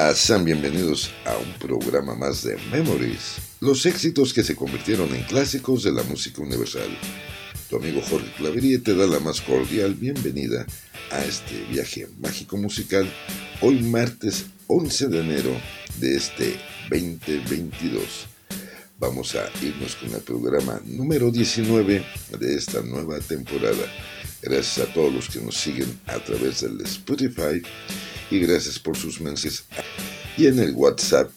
Hola, sean bienvenidos a un programa más de Memories, los éxitos que se convirtieron en clásicos de la música universal. Tu amigo Jorge Clavería te da la más cordial bienvenida a este viaje mágico musical hoy martes 11 de enero de este 2022. Vamos a irnos con el programa número 19 de esta nueva temporada. Gracias a todos los que nos siguen a través del Spotify y gracias por sus mensajes. Y en el WhatsApp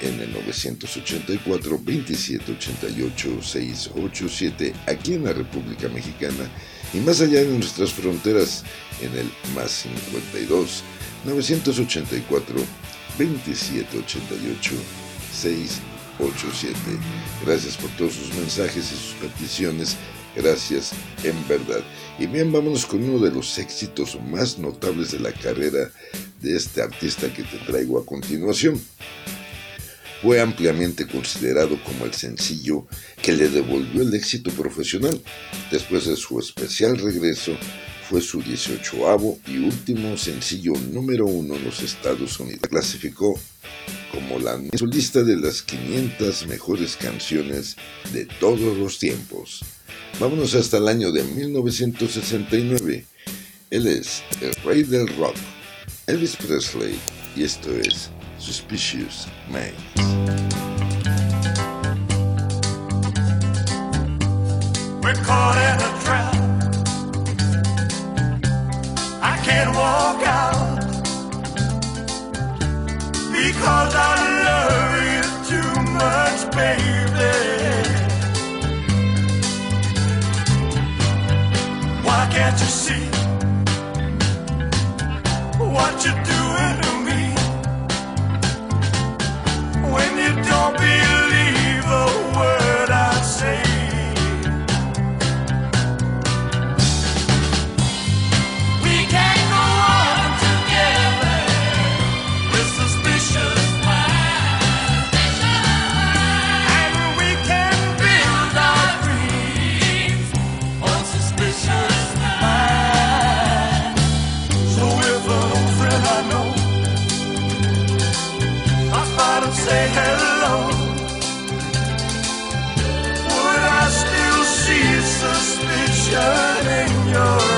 en el 984 2788 687 aquí en la República Mexicana y más allá de nuestras fronteras en el más 52 984 2788 687. Gracias por todos sus mensajes y sus peticiones. Gracias en verdad. Y bien, vámonos con uno de los éxitos más notables de la carrera de este artista que te traigo a continuación. Fue ampliamente considerado como el sencillo que le devolvió el éxito profesional. Después de su especial regreso, fue su 18 y último sencillo número uno en los Estados Unidos. Clasificó como la lista de las 500 mejores canciones de todos los tiempos. Vámonos hasta el año de 1969. Él es el rey del rock, Elvis Presley, y esto es Suspicious Minds. Say hello, would I still see suspicion in your eyes?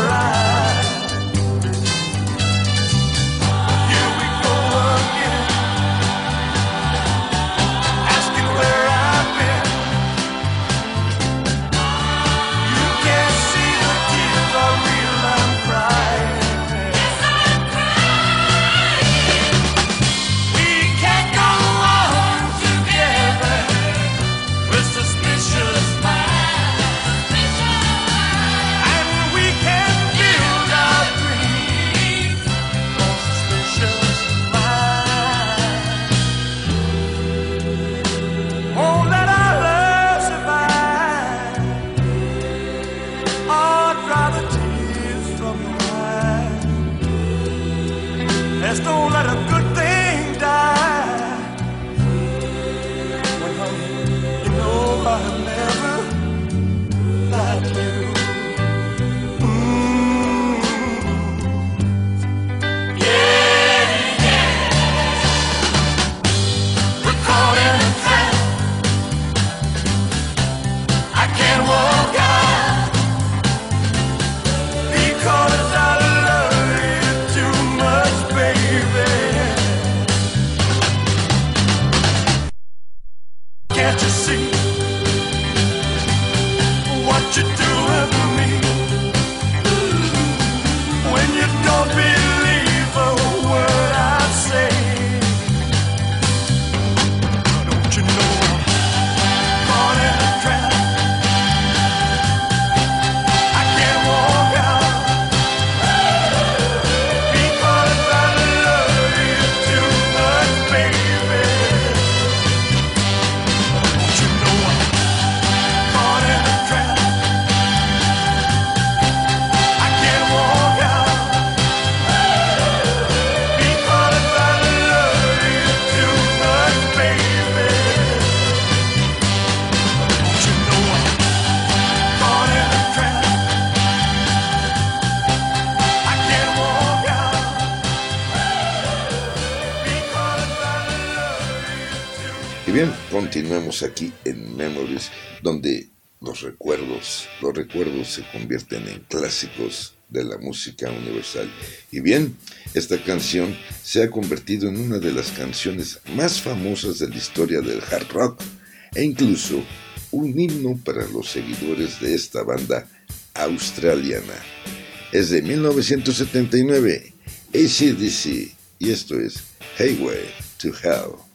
Aquí en Memories, donde los recuerdos, los recuerdos se convierten en clásicos de la música universal. Y bien, esta canción se ha convertido en una de las canciones más famosas de la historia del hard rock e incluso un himno para los seguidores de esta banda australiana. Es de 1979, ACDC, y esto es Highway to Hell.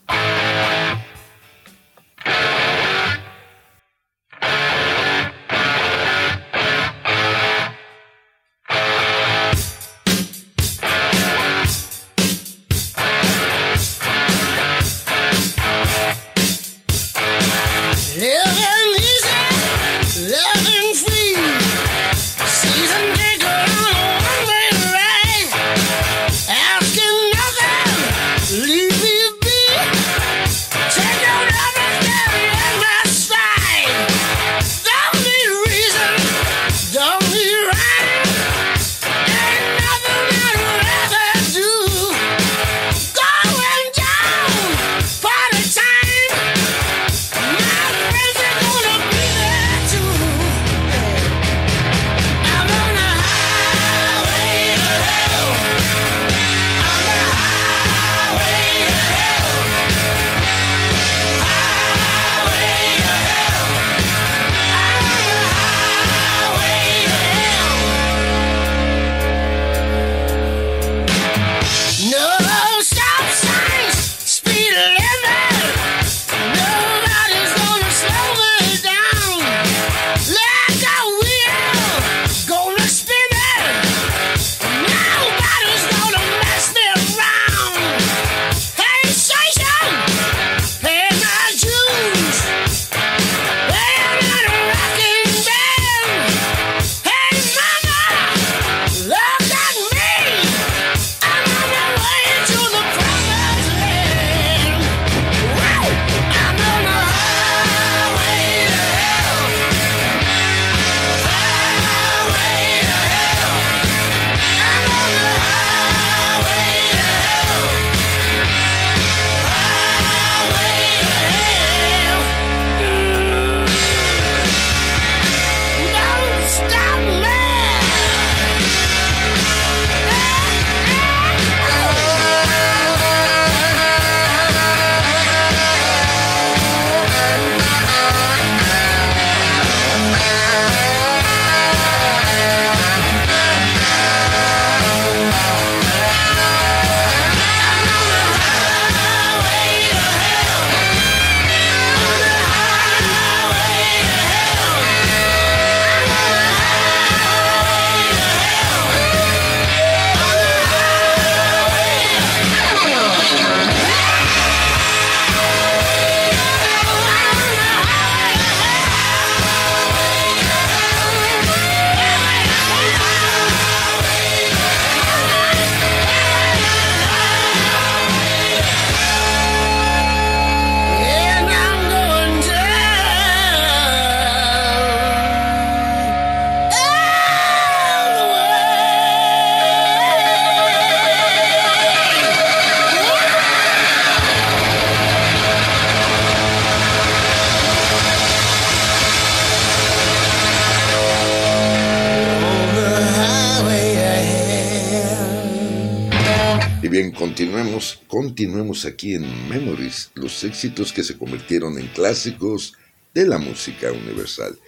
Aquí en Memories, los éxitos que se convirtieron en clásicos de la música universal.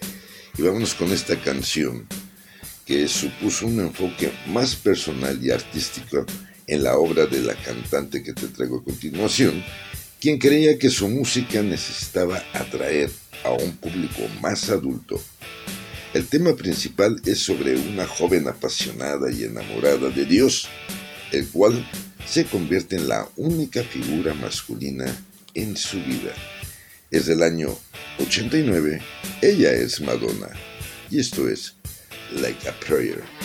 Y vámonos con esta canción que supuso un enfoque más personal y artístico en la obra de la cantante que te traigo a continuación, quien creía que su música necesitaba atraer a un público más adulto. El tema principal es sobre una joven apasionada y enamorada de Dios, el cual se convierte en la única figura masculina en su vida. Es del año 89, ella es Madonna, y esto es Like a Prayer.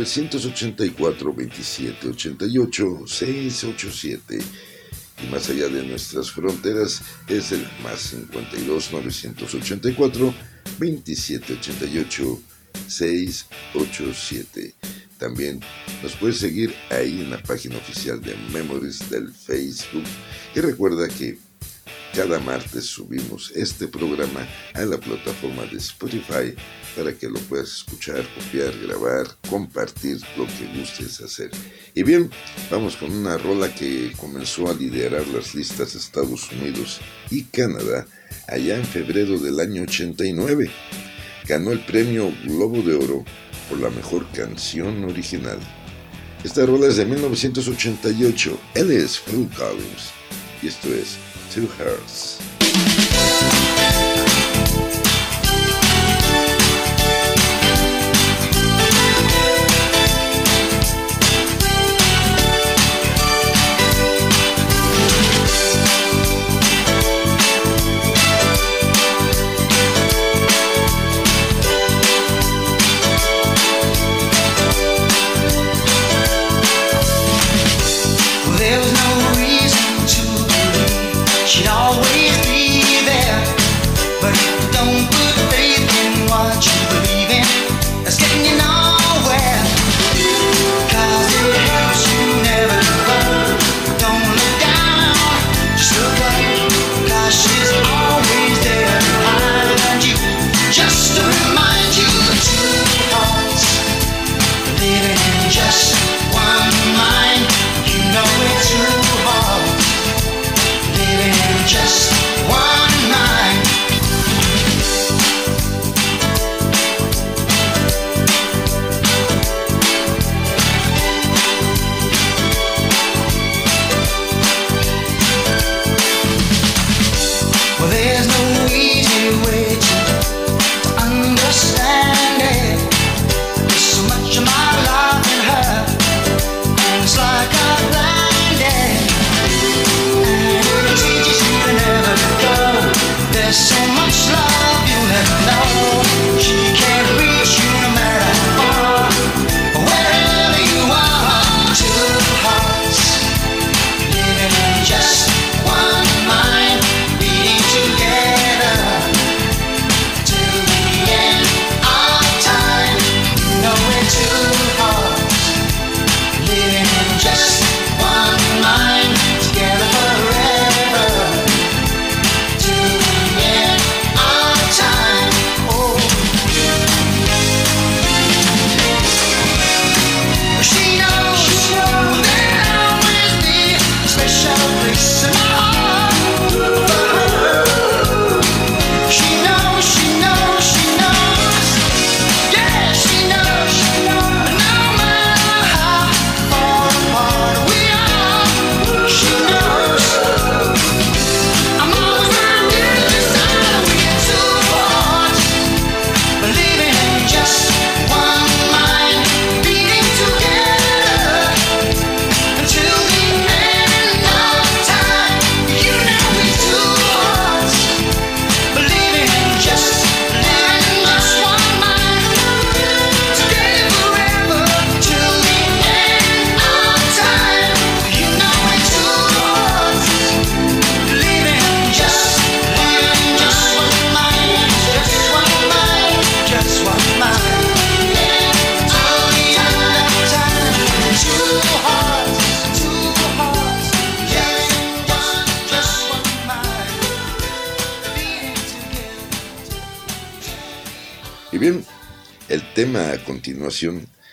984 27 88 687 y más allá de nuestras fronteras es el más 52 984 27 88 687. También nos puedes seguir ahí en la página oficial de Memories del Facebook y recuerda que cada martes subimos este programa a la plataforma de Spotify para que lo puedas escuchar, copiar, grabar, compartir lo que gustes hacer. Y bien, vamos con una rola que comenzó a liderar las listas de Estados Unidos y Canadá allá en febrero del año 89. Ganó el premio Globo de Oro por la mejor canción original. Esta rola es de 1988. Él es Phil Collins y esto es Two Hearts.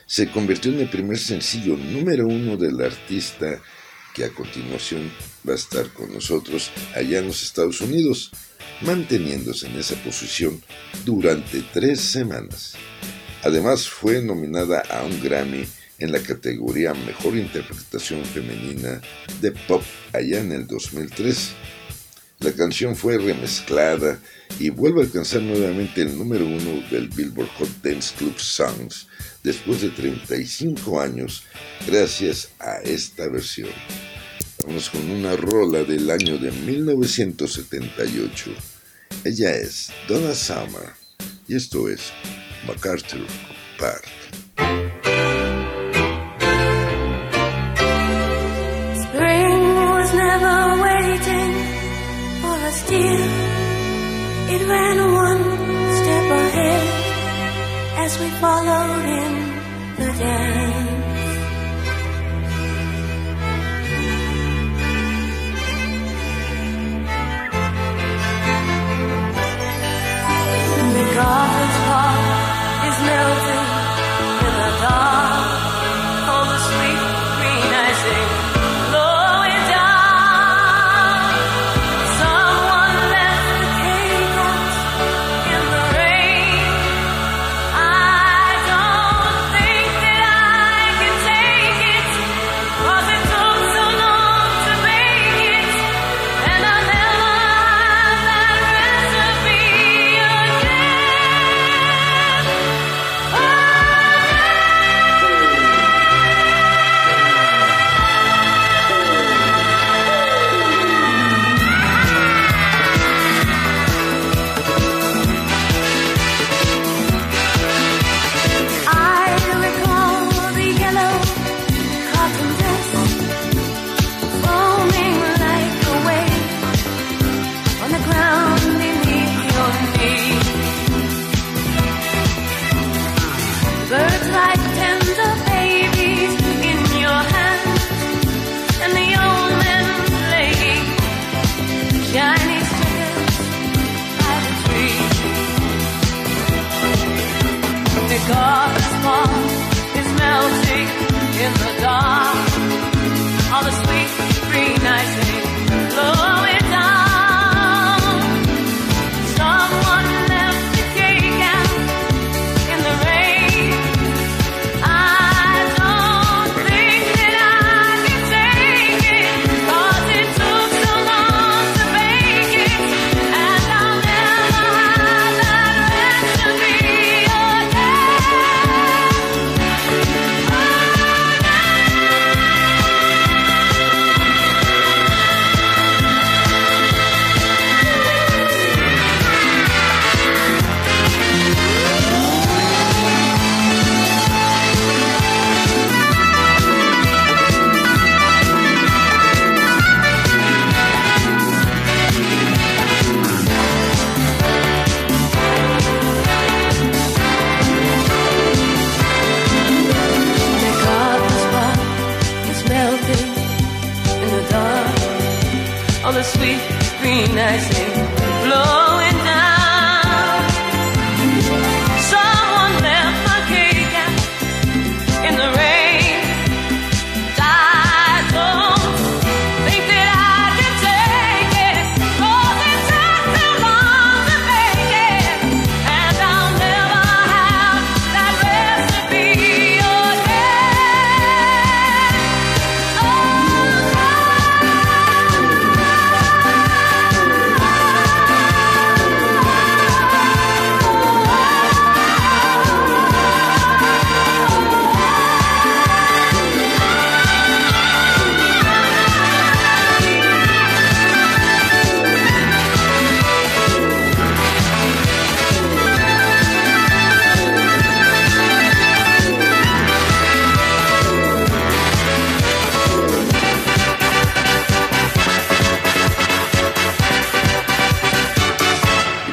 Se convirtió en el primer sencillo número uno del artista que a continuación va a estar con nosotros allá en los Estados Unidos, manteniéndose en esa posición durante tres semanas. Además fue nominada a un Grammy en la categoría Mejor Interpretación Femenina de Pop allá en el 2003. La canción fue remezclada y vuelve a alcanzar nuevamente el número uno del Billboard Hot Dance Club Songs después de 35 años gracias a esta versión. Vamos con una rola del año de 1978. Ella es Donna Summer y esto es MacArthur Park. It ran one step ahead as we followed in the dance.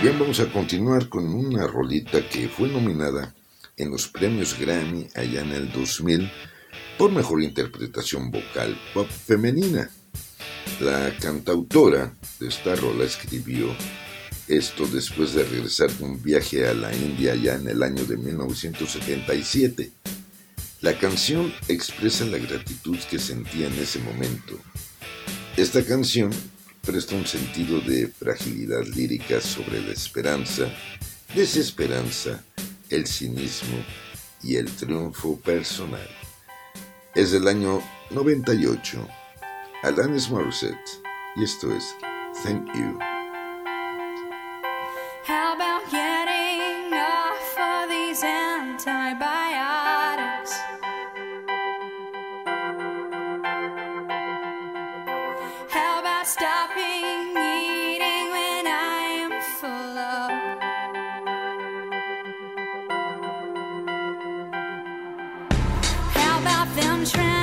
Bien, vamos a continuar con una rolita que fue nominada en los premios Grammy allá en el 2000 por mejor interpretación vocal pop femenina. La cantautora de esta rola escribió esto después de regresar de un viaje a la India ya en el año de 1977. La canción expresa la gratitud que sentía en ese momento. Esta canción presta un sentido de fragilidad lírica sobre la esperanza, desesperanza, el cinismo y el triunfo personal. Es del año 98. Alanis Morissette. Y esto es Thank You. I'm trying.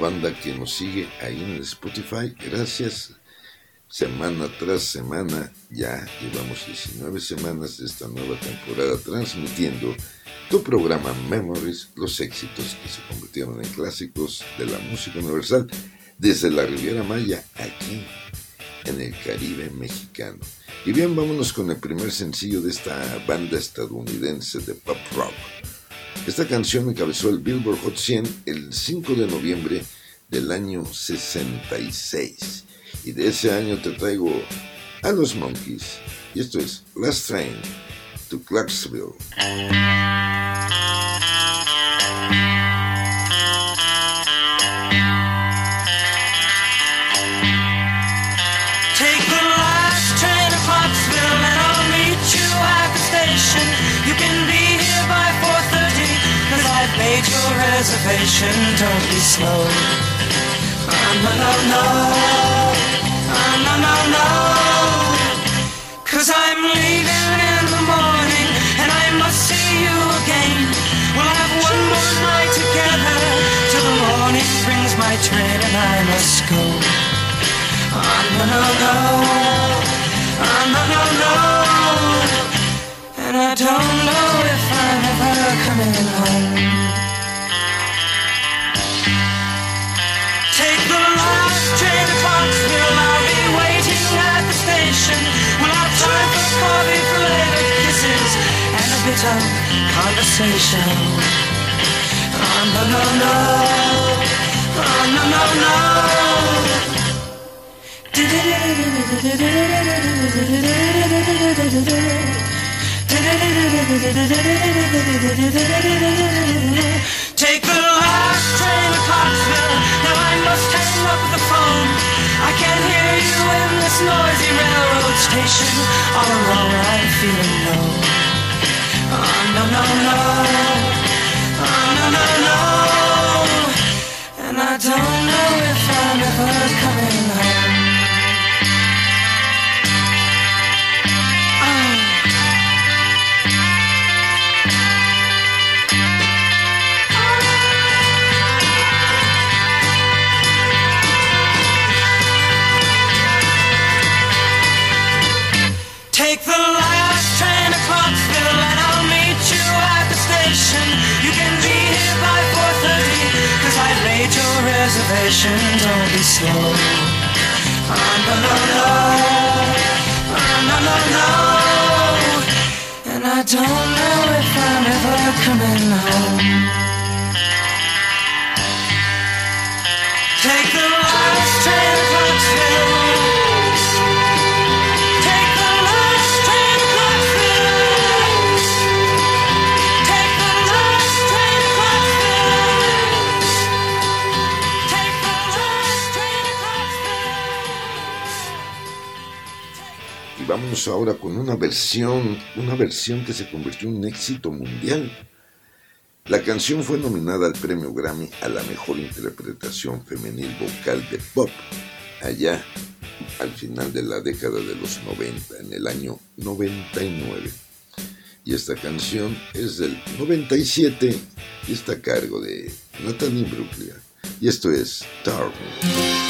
Banda que nos sigue ahí en Spotify. Gracias. Semana tras semana, ya llevamos 19 semanas de esta nueva temporada transmitiendo tu programa Memories, los éxitos que se convirtieron en clásicos de la música universal desde la Riviera Maya aquí en el Caribe mexicano. Y bien, vámonos con el primer sencillo de esta banda estadounidense de pop rock. Esta canción encabezó el Billboard Hot 100 el 5 de noviembre del año 66. Y de ese año te traigo a los Monkeys. Y esto es Last Train to Clarksville. reservation, don't be slow. Ah, I'm a no no, ah, I'm a no no. Cause I'm leaving in the morning and I must see you again. We'll have one more night together till the morning brings my train and I must go. Ah, I'm a no no, I'm a no no. And I don't know if I'm ever coming home. Conversation. Oh, no, no, no. Oh, no, no, no. Take the last train to Clarksville. Now I must hang up the phone. I can't hear you in this noisy railroad station. All alone, I'm feeling versión, una versión que se convirtió en un éxito mundial. La canción fue nominada al premio Grammy a la mejor interpretación femenil vocal de pop, allá al final de la década de los 90, en el año 99. Y esta canción es del 97 y está a cargo de Natalie Bruglia. Y esto es Darling.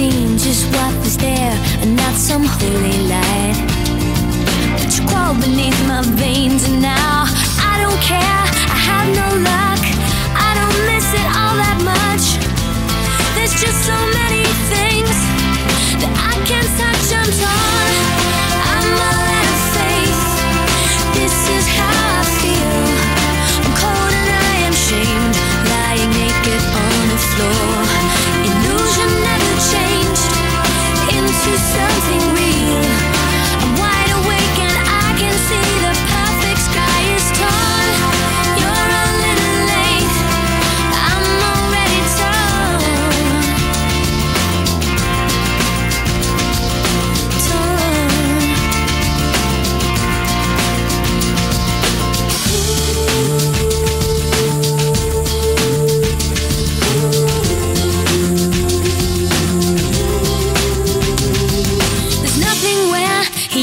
Seen just what was there and not some holy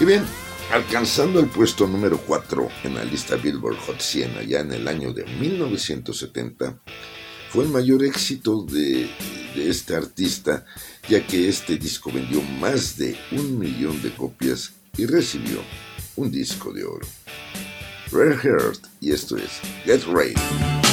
Y bien, alcanzando el puesto número 4 en la lista Billboard Hot 100 allá en el año de 1970, fue el mayor éxito de, de este artista, ya que este disco vendió más de un millón de copias y recibió un disco de oro. Rare Heart, y esto es Get Ready.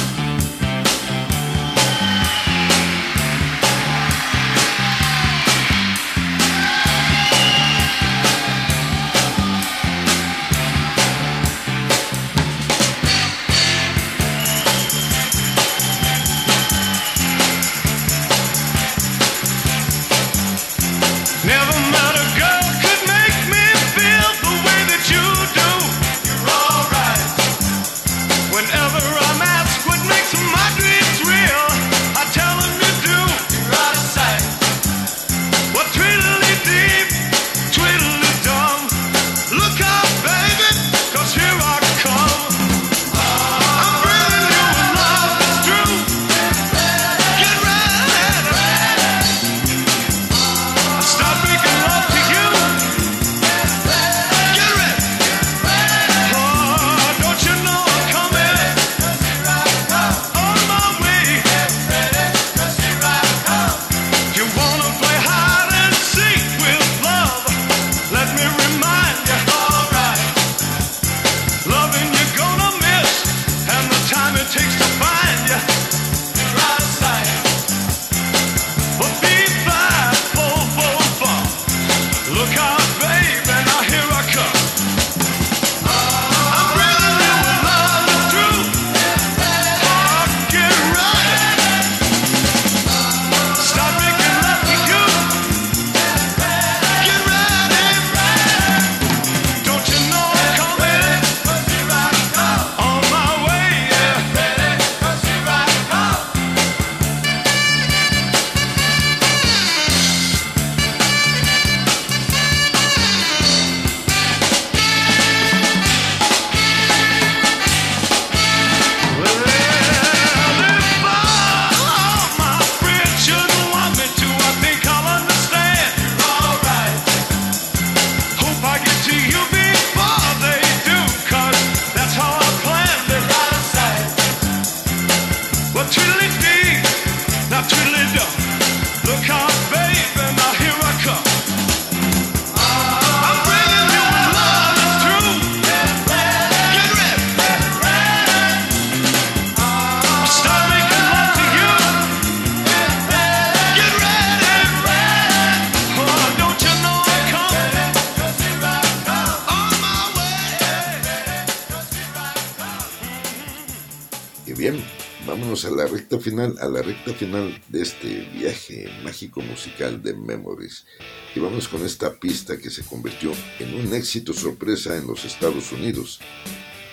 Recta final, a la recta final de este viaje mágico musical de Memories. Y vamos con esta pista que se convirtió en un éxito sorpresa en los Estados Unidos,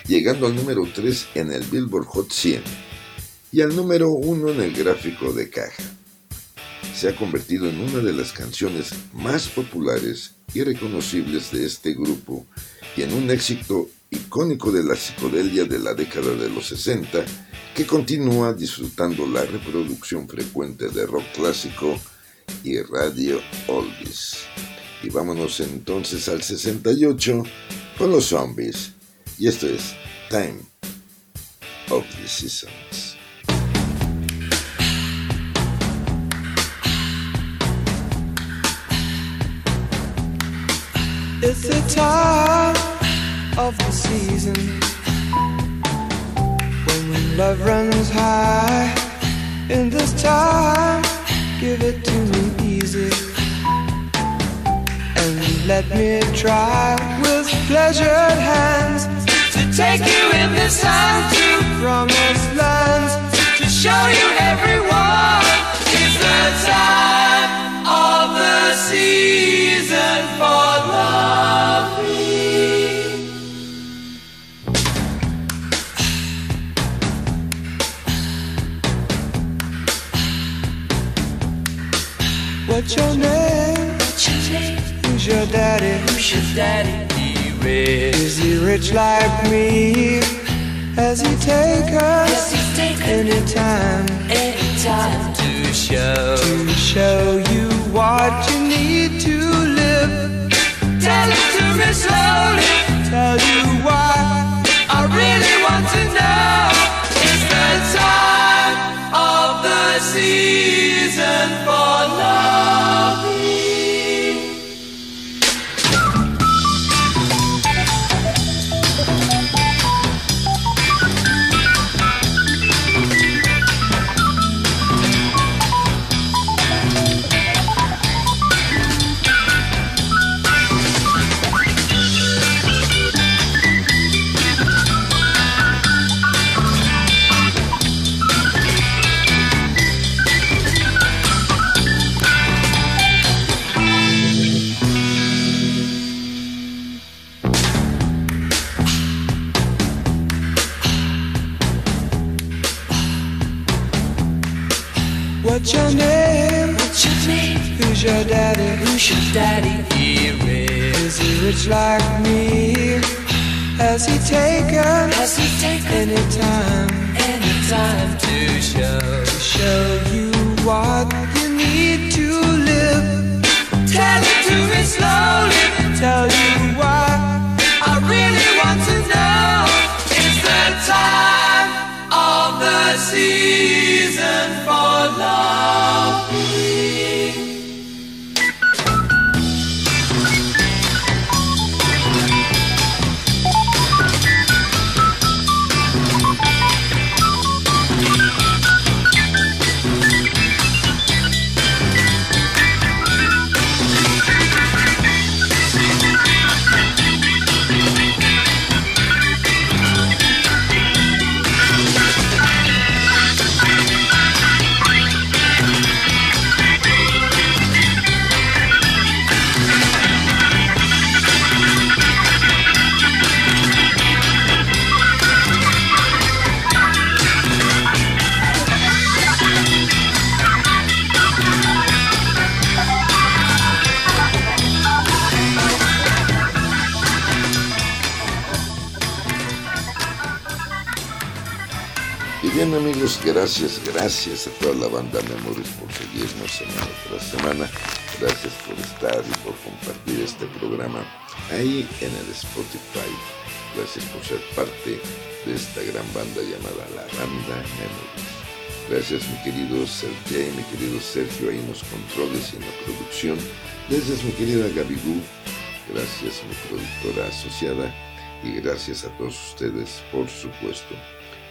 llegando al número 3 en el Billboard Hot 100 y al número 1 en el gráfico de caja. Se ha convertido en una de las canciones más populares y reconocibles de este grupo y en un éxito icónico de la psicodelia de la década de los 60 que continúa disfrutando la reproducción frecuente de rock clásico y radio oldies. Y vámonos entonces al 68 con los zombies. Y esto es Time of the Seasons. It's the time of the season love runs high. In this time, give it to me easy and let me try with pleasured hands to take you in this time to promised lands to show you everyone. It's the time of the season for loving. What's your name? Who's your daddy? Who's your daddy? He rich. Is he rich like me? Has he take us any time to show to show you what you need to live. Tell it to me slowly. Tell you why I really want to know the season for love. Daddy? He is. Is he rich like me? Has he taken Has he taken any time any time to show? to show you what you need to live? Tell it to me slowly. Tell you why gracias, gracias a toda la banda Memories por seguirnos semana tras semana. Gracias por estar y por compartir este programa ahí en el Spotify. Gracias por ser parte de esta gran banda llamada La Banda Memories. Gracias mi querido Sergey, mi querido Sergio ahí en los controles y en la producción. Gracias mi querida Gaby Gu. Gracias mi productora asociada. Y gracias a todos ustedes, por supuesto.